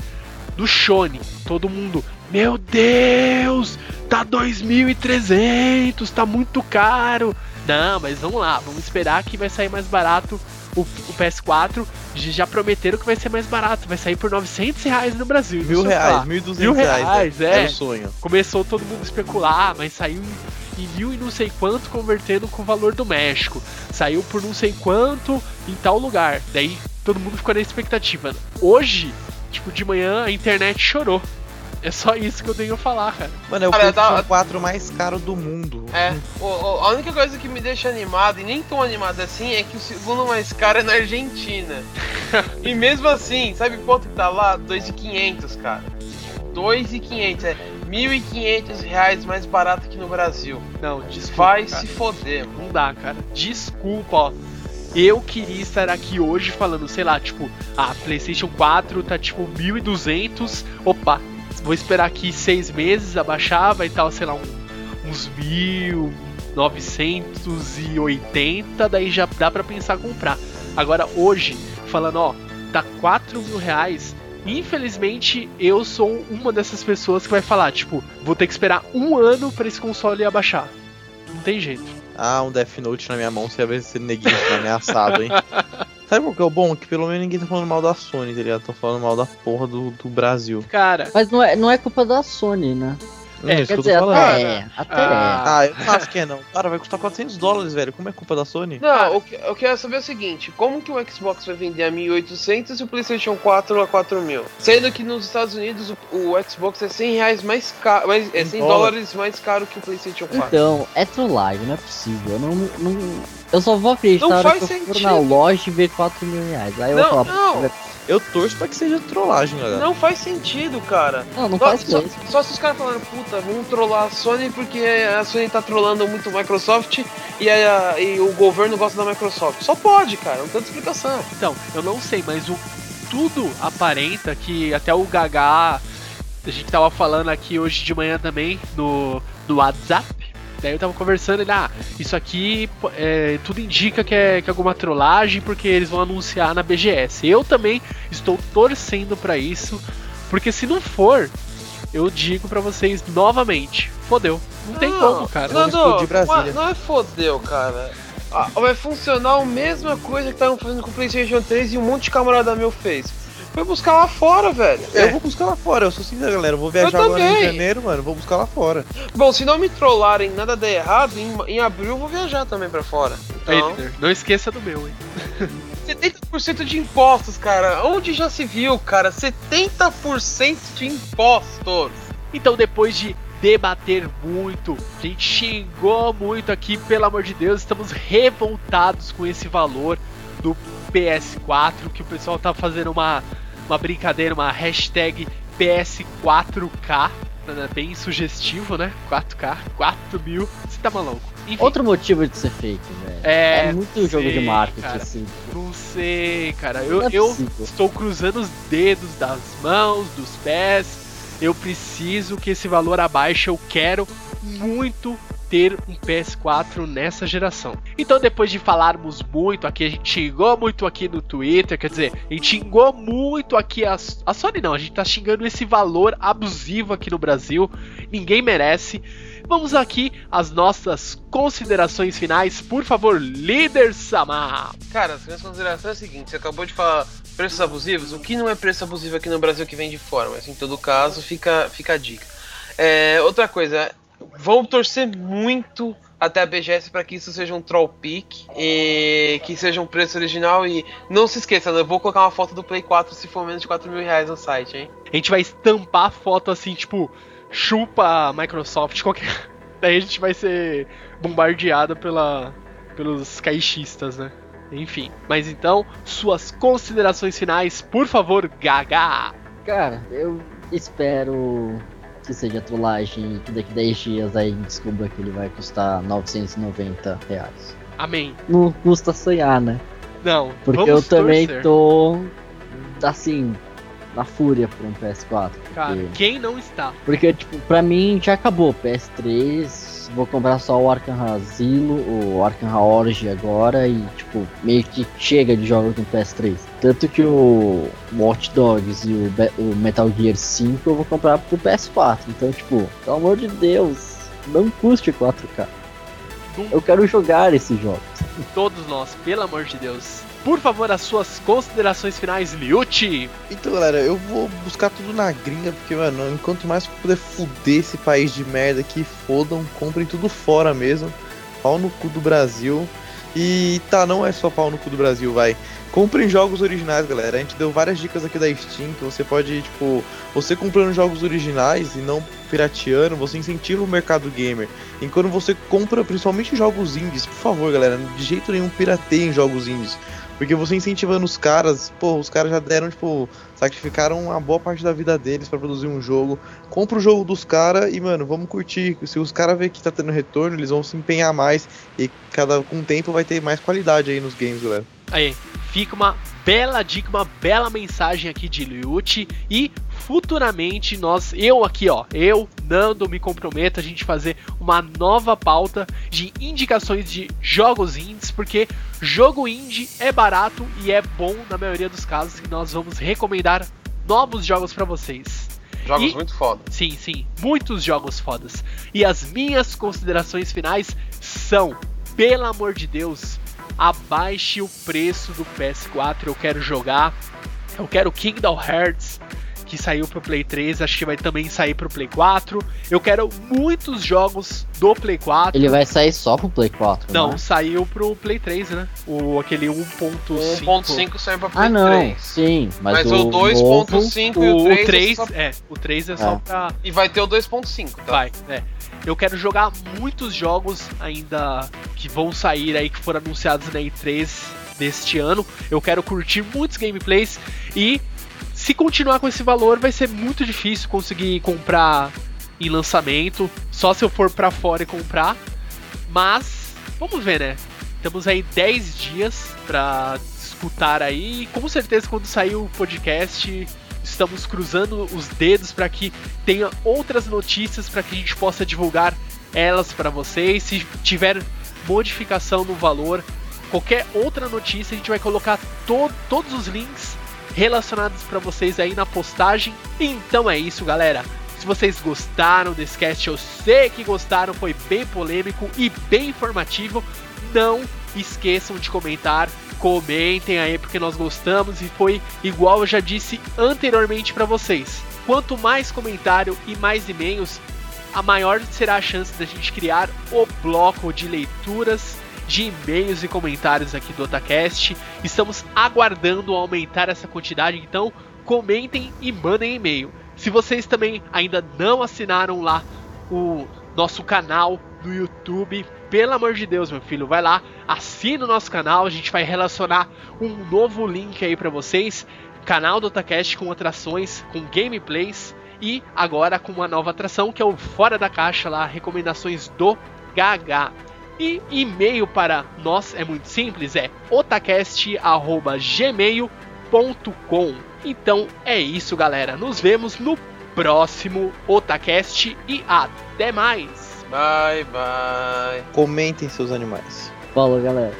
do Shone, todo mundo, meu Deus, tá 2.300, tá muito caro. Não, mas vamos lá, vamos esperar que vai sair mais barato o, o PS4. Já prometeram que vai ser mais barato, vai sair por 900 reais no Brasil. Mil reais, falar. mil e duzentos Mil reais. reais, é. é. O sonho. Começou todo mundo a especular, mas saiu em, em mil e não sei quanto convertendo com o valor do México. Saiu por não sei quanto em tal lugar. Daí todo mundo ficou na expectativa. Hoje, tipo, de manhã a internet chorou. É só isso que eu tenho a falar, cara. Mano, é o Cara, PlayStation tá- 4 mais caro do mundo. É, o- o- a única coisa que me deixa animado, e nem tão animado assim, é que o segundo mais caro é na Argentina. [laughs] e mesmo assim, sabe quanto que tá lá? 2.500, cara. 2.500, é 1.500 reais mais barato que no Brasil. Não, desculpa. Vai cara. se foder, mano. Não dá, cara. Desculpa, ó. Eu queria estar aqui hoje falando, sei lá, tipo, a PlayStation 4 tá tipo 1.200. Opa, vou esperar aqui seis meses abaixar, vai estar, sei lá, um- uns 1.980. Daí já dá pra pensar comprar. Agora, hoje, falando, ó, tá 4 mil reais. Infelizmente, eu sou uma dessas pessoas que vai falar, tipo, vou ter que esperar um ano pra esse console abaixar. Não tem jeito. Ah, um Death Note na minha mão, você vai esse neguinho tá ameaçado, hein? [laughs] Sabe qual que é o bom? Que pelo menos ninguém tá falando mal da Sony, tá ligado? Tô falando mal da porra do, do Brasil. Cara, Mas não é, não é culpa da Sony, né? É, isso Quer que eu tô dizer, falando. até é. Até Ah. Ah, eu não acho que é não. Cara, vai custar 400 dólares, velho. Como é culpa da Sony? Não, o que eu quero saber é o seguinte: como que o Xbox vai vender a 1.800 e o PlayStation 4 a 4.000? Sendo que nos Estados Unidos o, o Xbox é 100 reais mais caro, mais- é 100 dólar. dólares mais caro que o PlayStation 4. Então, é trollagem, não é possível. Eu, não, não, eu só vou acreditar Não faz que eu for sentido. na loja e ver 4 mil reais. Aí eu Não, vou falar, não. Eu torço pra que seja trollagem, galera. Não faz sentido, cara. não, não Só, faz só, mesmo. só se os caras falaram, puta, vamos trollar a Sony porque a Sony tá trollando muito a Microsoft e, a- e o governo gosta da Microsoft. Só pode, cara, não tem explicação. então, eu não sei, mas o tudo aparenta que até o Gaga, a gente tava falando aqui hoje de manhã também no, no WhatsApp. Daí eu tava conversando, ele, ah, isso aqui é, tudo indica que é, que é alguma trollagem porque eles vão anunciar na BGS. Eu também estou torcendo pra isso, porque se não for, eu digo pra vocês novamente, fodeu. Não tem como, cara. Vamos explodir Brasília. Não é fodeu, cara. Ah, vai funcionar a mesma coisa que estavam fazendo com o PlayStation 3 e um monte de camarada meu fez. Foi buscar lá fora, velho. Eu vou buscar lá fora, eu sou sincero, galera. Eu vou viajar Eu agora em janeiro, mano. Vou buscar lá fora. Bom, se não me trollarem nada der errado, em, em abril eu vou viajar também pra fora. Então, Peter, não esqueça do meu, hein? [laughs] 70% de impostos, cara. Onde já se viu, cara? 70% de impostos. Então, depois de debater muito, a gente xingou muito aqui, pelo amor de Deus, estamos revoltados com esse valor do PS4, que o pessoal tá fazendo uma, uma brincadeira, uma hashtag PS4K, né, bem sugestivo, né? 4K, 4 mil, você tá maluco. Enfim, Outro motivo de ser fake, velho. É, É, muito jogo de sei, marketing, cara. assim. não sei, cara, eu, é eu estou cruzando os dedos das mãos, dos pés. Eu preciso que esse valor abaixe. Eu quero muito ter um PS4 nessa geração. Então, depois de falarmos muito aqui, a gente xingou muito aqui no Twitter, quer dizer, a gente xingou muito aqui a, a Sony, não, a gente tá xingando esse valor abusivo aqui no Brasil. Ninguém merece. Vamos aqui às nossas considerações finais. Por favor, líder Samar. Cara, as minhas considerações é o seguinte: você acabou de falar preços abusivos. O que não é preço abusivo aqui no Brasil que vem de fora, mas em todo caso, fica, fica a dica. É, outra coisa, vão torcer muito até a BGS para que isso seja um troll pick e que seja um preço original. E não se esqueça, eu vou colocar uma foto do Play 4 se for menos de 4 mil reais no site, hein? A gente vai estampar a foto assim, tipo, chupa a Microsoft, qualquer. [laughs] Daí a gente vai ser bombardeado pela, pelos caixistas, né? Enfim. Mas então, suas considerações finais, por favor, Gaga! Cara, eu espero que seja trollagem e que daqui 10 dias aí a gente descubra que ele vai custar 990 reais. Amém. Não custa sonhar, né? Não, Porque eu também torcer. tô assim, na fúria por um PS4. Cara, Porque, quem não está? porque, tipo, pra mim já acabou o PS3. Vou comprar só o Arkham Asilo, o Arkham Origin agora e, tipo, meio que chega de jogos no PS3. Tanto que o Watch Dogs e o, Be- o Metal Gear 5 eu vou comprar pro PS4. Então, tipo, pelo amor de Deus, não custe 4K. Eu quero jogar esses jogos. Todos nós, pelo amor de Deus. Por favor, as suas considerações finais, Liuti. Então, galera, eu vou buscar tudo na gringa, porque, mano, enquanto mais puder fuder esse país de merda aqui, fodam, comprem tudo fora mesmo. Pau no cu do Brasil. E tá, não é só pau no cu do Brasil, vai. Comprem jogos originais, galera. A gente deu várias dicas aqui da Steam que você pode, tipo, você comprando jogos originais e não pirateando, você incentiva o mercado gamer. E quando você compra principalmente jogos indies, por favor, galera, de jeito nenhum pirateiem jogos indies. Porque você incentivando os caras, pô, os caras já deram, tipo, sacrificaram uma boa parte da vida deles pra produzir um jogo. Compra o jogo dos caras e, mano, vamos curtir. Se os caras verem que tá tendo retorno, eles vão se empenhar mais. E cada com o tempo vai ter mais qualidade aí nos games, galera. Aí, fica uma bela dica, uma bela mensagem aqui de Liuti e futuramente nós, eu aqui ó, eu, Nando, me comprometo a gente fazer uma nova pauta de indicações de jogos indies, porque jogo indie é barato e é bom na maioria dos casos e nós vamos recomendar novos jogos pra vocês. Jogos E- muito foda. Sim, sim, muitos jogos fodas. E as minhas considerações finais são, pelo amor de Deus, abaixe o preço do PS4. Eu quero jogar. Eu quero Kingdom Hearts, que saiu pro Play 3, acho que vai também sair pro Play 4. Eu quero muitos jogos do Play 4. Ele vai sair só pro Play 4. Não, né? saiu pro Play 3, né? O aquele 1.5. 1.5 saiu pra Play Ah, não. 3. Sim, mas, Mas, o, o 2.5 e O, o o 3, 3, é só- é, o 3 é só É. pra E vai ter o 2.5, tá? Vai, é. Eu quero jogar muitos jogos ainda que vão sair aí, que foram anunciados na E3 deste ano. Eu quero curtir muitos gameplays e se continuar com esse valor vai ser muito difícil conseguir comprar em lançamento, só se eu for pra fora e comprar. Mas vamos ver, né? Temos aí 10 dias pra escutar aí, e com certeza quando sair o podcast estamos cruzando os dedos para que tenha outras notícias para que a gente possa divulgar elas para vocês. Se tiver modificação no valor, qualquer outra notícia, a gente vai colocar to todos os links relacionados para vocês aí na postagem. Então é isso, galera. Se vocês gostaram desse cast, eu sei que gostaram, foi bem polêmico e bem informativo. Não esqueçam de comentar, comentem aí porque nós gostamos e foi igual eu já disse anteriormente para vocês. Quanto mais comentário e mais e-mails, a maior será a chance da gente criar o bloco de leituras de e-mails e comentários aqui do Otacast. Estamos aguardando aumentar essa quantidade, então comentem e mandem e-mail. Se vocês também ainda não assinaram lá o nosso canal no YouTube, pelo amor de Deus, meu filho, vai lá, assina o nosso canal, a gente vai relacionar um novo link aí para vocês, canal do Otacast com atrações, com gameplays e agora com uma nova atração que é o Fora da Caixa lá, recomendações do GH. E e-mail para nós é muito simples, é otacast@gmail.com. Então é isso, galera. Nos vemos no próximo Otacast e até mais. Bye, bye. Comentem seus animais. Falou, galera.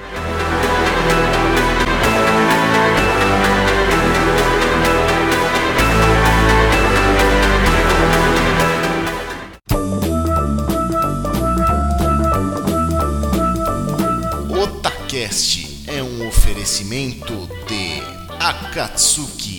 Otacast é um oferecimento de Akatsuki